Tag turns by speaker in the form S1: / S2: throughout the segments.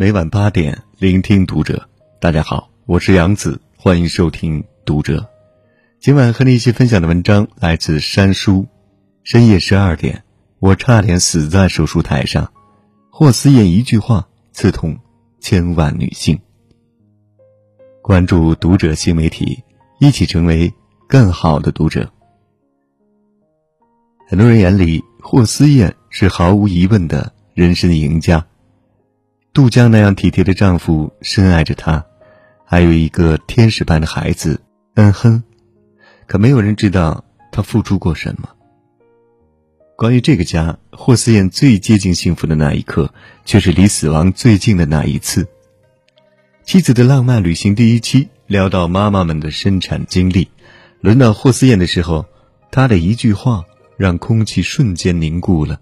S1: 每晚八点，聆听读者。大家好，我是杨子，欢迎收听读者。今晚和你一起分享的文章来自山书。深夜十二点，我差点死在手术台上。霍思燕一句话刺痛千万女性。关注读者新媒体，一起成为更好的读者。很多人眼里，霍思燕是毫无疑问的人生赢家。杜江那样体贴的丈夫深爱着她，还有一个天使般的孩子恩哼，可没有人知道他付出过什么。关于这个家，霍思燕最接近幸福的那一刻，却是离死亡最近的那一次。妻子的浪漫旅行第一期聊到妈妈们的生产经历，轮到霍思燕的时候，她的一句话。让空气瞬间凝固了。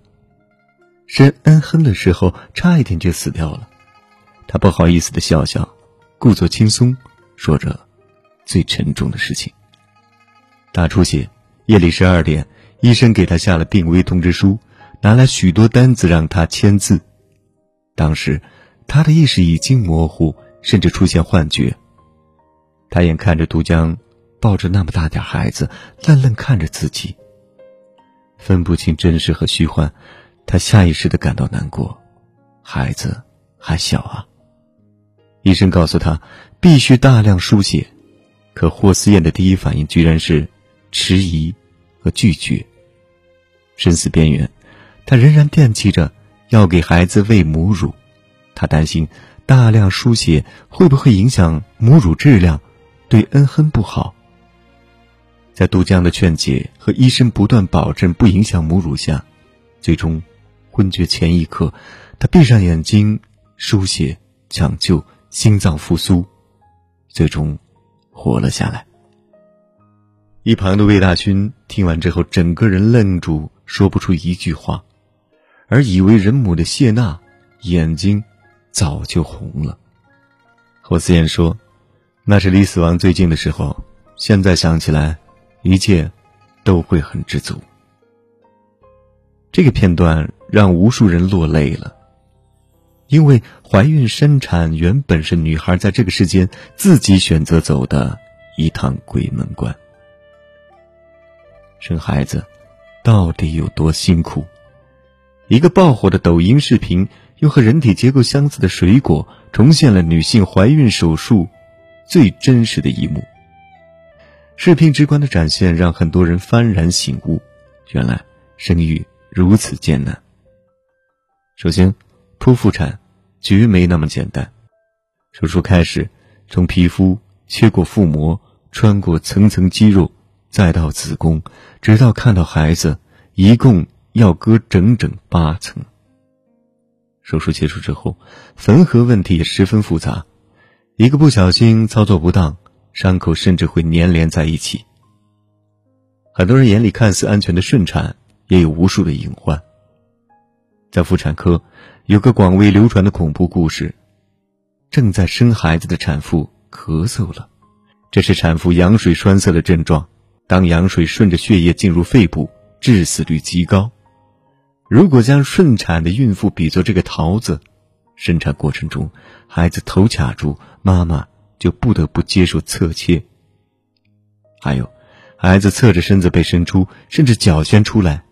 S1: 生恩哼的时候，差一点就死掉了。他不好意思的笑笑，故作轻松，说着最沉重的事情。大出血，夜里十二点，医生给他下了病危通知书，拿来许多单子让他签字。当时，他的意识已经模糊，甚至出现幻觉。他眼看着杜江抱着那么大点孩子，愣愣看着自己。分不清真实和虚幻，他下意识的感到难过。孩子还小啊。医生告诉他必须大量输血，可霍思燕的第一反应居然是迟疑和拒绝。生死边缘，他仍然惦记着要给孩子喂母乳。他担心大量输血会不会影响母乳质量，对恩亨不好。在杜江的劝解和医生不断保证不影响母乳下，最终昏厥前一刻，他闭上眼睛输血抢救心脏复苏，最终活了下来。一旁的魏大勋听完之后，整个人愣住，说不出一句话，而以为人母的谢娜眼睛早就红了。霍思燕说：“那是离死亡最近的时候，现在想起来。”一切都会很知足。这个片段让无数人落泪了，因为怀孕生产原本是女孩在这个世间自己选择走的一趟鬼门关。生孩子到底有多辛苦？一个爆火的抖音视频，用和人体结构相似的水果重现了女性怀孕手术最真实的一幕。视频直观的展现让很多人幡然醒悟，原来生育如此艰难。首先，剖腹产绝没那么简单。手术开始，从皮肤切过腹膜，穿过层层肌肉，再到子宫，直到看到孩子，一共要割整整八层。手术结束之后，缝合问题也十分复杂，一个不小心操作不当。伤口甚至会粘连在一起。很多人眼里看似安全的顺产，也有无数的隐患。在妇产科，有个广为流传的恐怖故事：正在生孩子的产妇咳嗽了，这是产妇羊水栓塞的症状。当羊水顺着血液进入肺部，致死率极高。如果将顺产的孕妇比作这个桃子，生产过程中孩子头卡住，妈妈。就不得不接受侧切。还有，孩子侧着身子被生出，甚至脚先出来，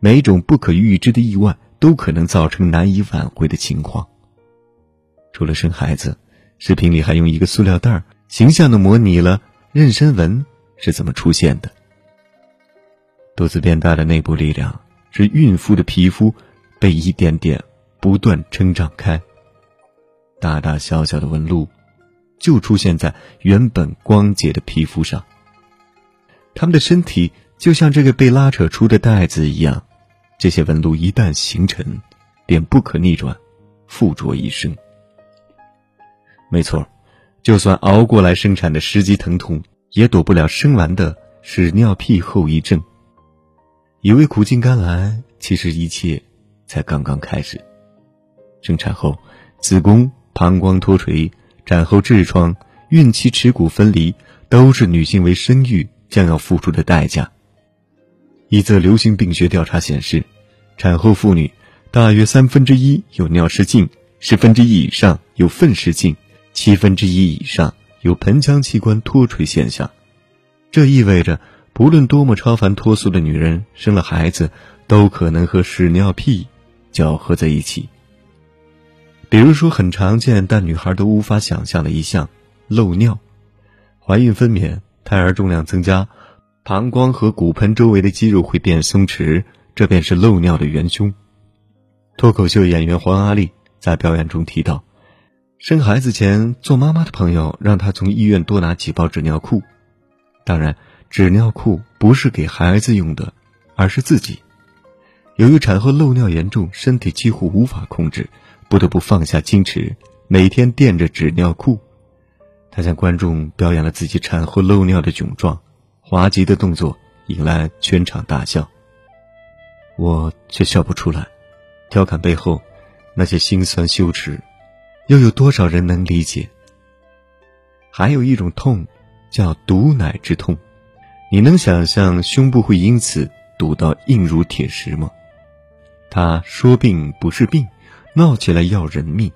S1: 每一种不可预知的意外都可能造成难以挽回的情况。除了生孩子，视频里还用一个塑料袋形象的模拟了妊娠纹是怎么出现的。肚子变大的内部力量是孕妇的皮肤被一点点不断撑胀开，大大小小的纹路。就出现在原本光洁的皮肤上。他们的身体就像这个被拉扯出的袋子一样，这些纹路一旦形成，便不可逆转，附着一生。没错，就算熬过来生产的十级疼痛，也躲不了生完的屎尿屁后遗症。以为苦尽甘来，其实一切才刚刚开始。生产后，子宫、膀胱脱垂。产后痔疮、孕期耻骨分离，都是女性为生育将要付出的代价。一则流行病学调查显示，产后妇女大约三分之一有尿失禁，十分之一以上有粪失禁，七分之一以上有盆腔器官脱垂现象。这意味着，不论多么超凡脱俗的女人，生了孩子都可能和屎尿屁搅合在一起。比如说，很常见但女孩都无法想象的一项——漏尿。怀孕分娩，胎儿重量增加，膀胱和骨盆周围的肌肉会变松弛，这便是漏尿的元凶。脱口秀演员黄阿丽在表演中提到，生孩子前做妈妈的朋友让她从医院多拿几包纸尿裤。当然，纸尿裤不是给孩子用的，而是自己。由于产后漏尿严重，身体几乎无法控制，不得不放下矜持，每天垫着纸尿裤。她向观众表演了自己产后漏尿的窘状，滑稽的动作引来全场大笑。我却笑不出来。调侃背后那些心酸羞耻，又有多少人能理解？还有一种痛，叫堵奶之痛。你能想象胸部会因此堵到硬如铁石吗？他说病不是病，闹起来要人命。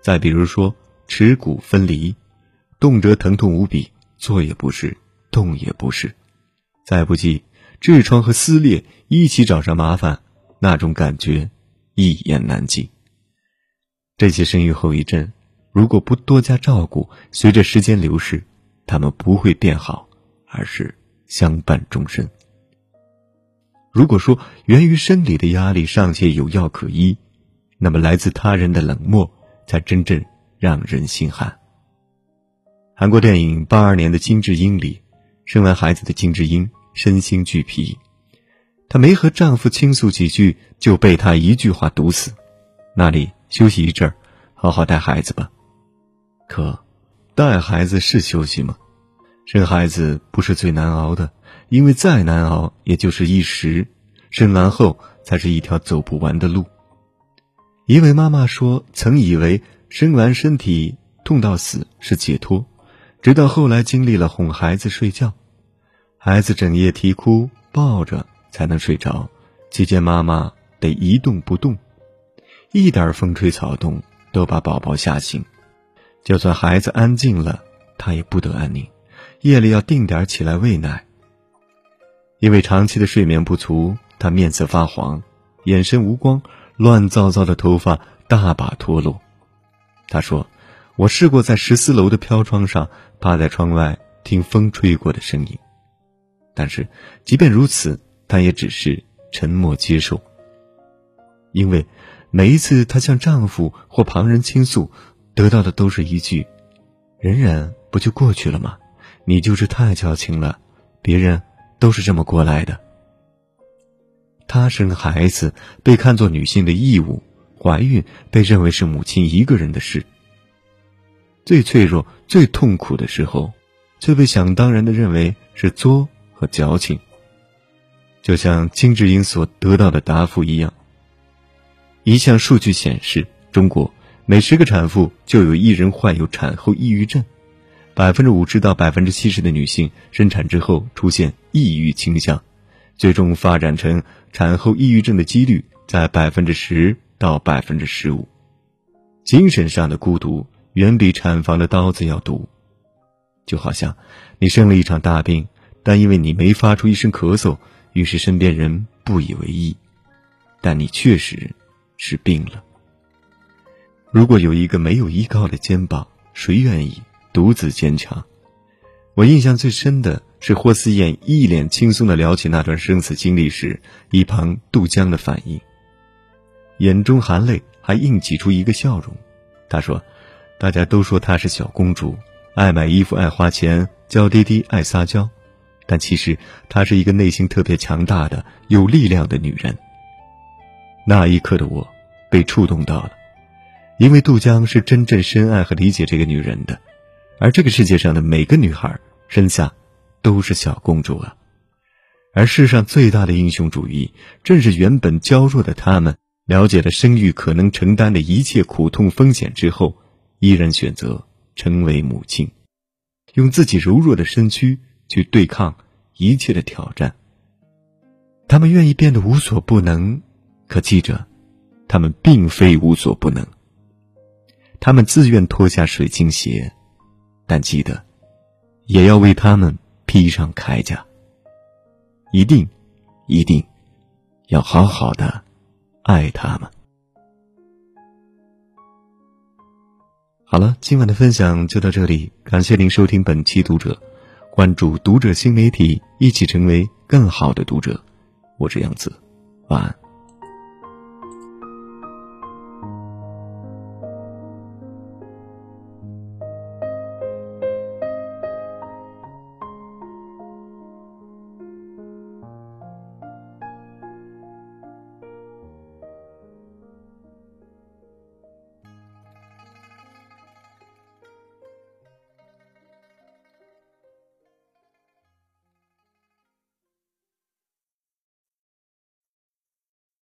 S1: 再比如说耻骨分离，动辄疼痛无比，坐也不是，动也不是。再不济痔疮和撕裂一起找上麻烦，那种感觉。一言难尽。这些生育后遗症，如果不多加照顾，随着时间流逝，他们不会变好，而是相伴终身。如果说源于生理的压力尚且有药可医，那么来自他人的冷漠才真正让人心寒。韩国电影《八二年的金智英》里，生完孩子的金智英身心俱疲。她没和丈夫倾诉几句，就被他一句话毒死。那里休息一阵儿，好好带孩子吧。可，带孩子是休息吗？生孩子不是最难熬的，因为再难熬也就是一时，生完后才是一条走不完的路。一位妈妈说：“曾以为生完身体痛到死是解脱，直到后来经历了哄孩子睡觉，孩子整夜啼哭，抱着。”才能睡着，期间妈妈得一动不动，一点风吹草动都把宝宝吓醒。就算孩子安静了，她也不得安宁，夜里要定点起来喂奶。因为长期的睡眠不足，她面色发黄，眼神无光，乱糟糟的头发大把脱落。她说：“我试过在十四楼的飘窗上趴在窗外听风吹过的声音，但是即便如此。”她也只是沉默接受，因为每一次她向丈夫或旁人倾诉，得到的都是一句：“忍忍，不就过去了吗？你就是太矫情了，别人都是这么过来的。”她生孩子被看作女性的义务，怀孕被认为是母亲一个人的事。最脆弱、最痛苦的时候，却被想当然的认为是作和矫情。就像金智英所得到的答复一样，一项数据显示，中国每十个产妇就有一人患有产后抑郁症，百分之五十到百分之七十的女性生产之后出现抑郁倾向，最终发展成产后抑郁症的几率在百分之十到百分之十五。精神上的孤独远比产房的刀子要毒，就好像你生了一场大病，但因为你没发出一声咳嗽。于是身边人不以为意，但你确实是病了。如果有一个没有依靠的肩膀，谁愿意独自坚强？我印象最深的是霍思燕一脸轻松的聊起那段生死经历时，一旁杜江的反应，眼中含泪，还硬挤出一个笑容。他说：“大家都说她是小公主，爱买衣服，爱花钱，娇滴滴，爱撒娇。”但其实她是一个内心特别强大的、有力量的女人。那一刻的我被触动到了，因为杜江是真正深爱和理解这个女人的，而这个世界上的每个女孩生下都是小公主啊。而世上最大的英雄主义，正是原本娇弱的她们了解了生育可能承担的一切苦痛风险之后，依然选择成为母亲，用自己柔弱的身躯。去对抗一切的挑战。他们愿意变得无所不能，可记着，他们并非无所不能。他们自愿脱下水晶鞋，但记得，也要为他们披上铠甲。一定，一定，要好好的爱他们。好了，今晚的分享就到这里，感谢您收听本期读者，关注读者新媒体，一起成为更好的读者。我是杨子，晚安。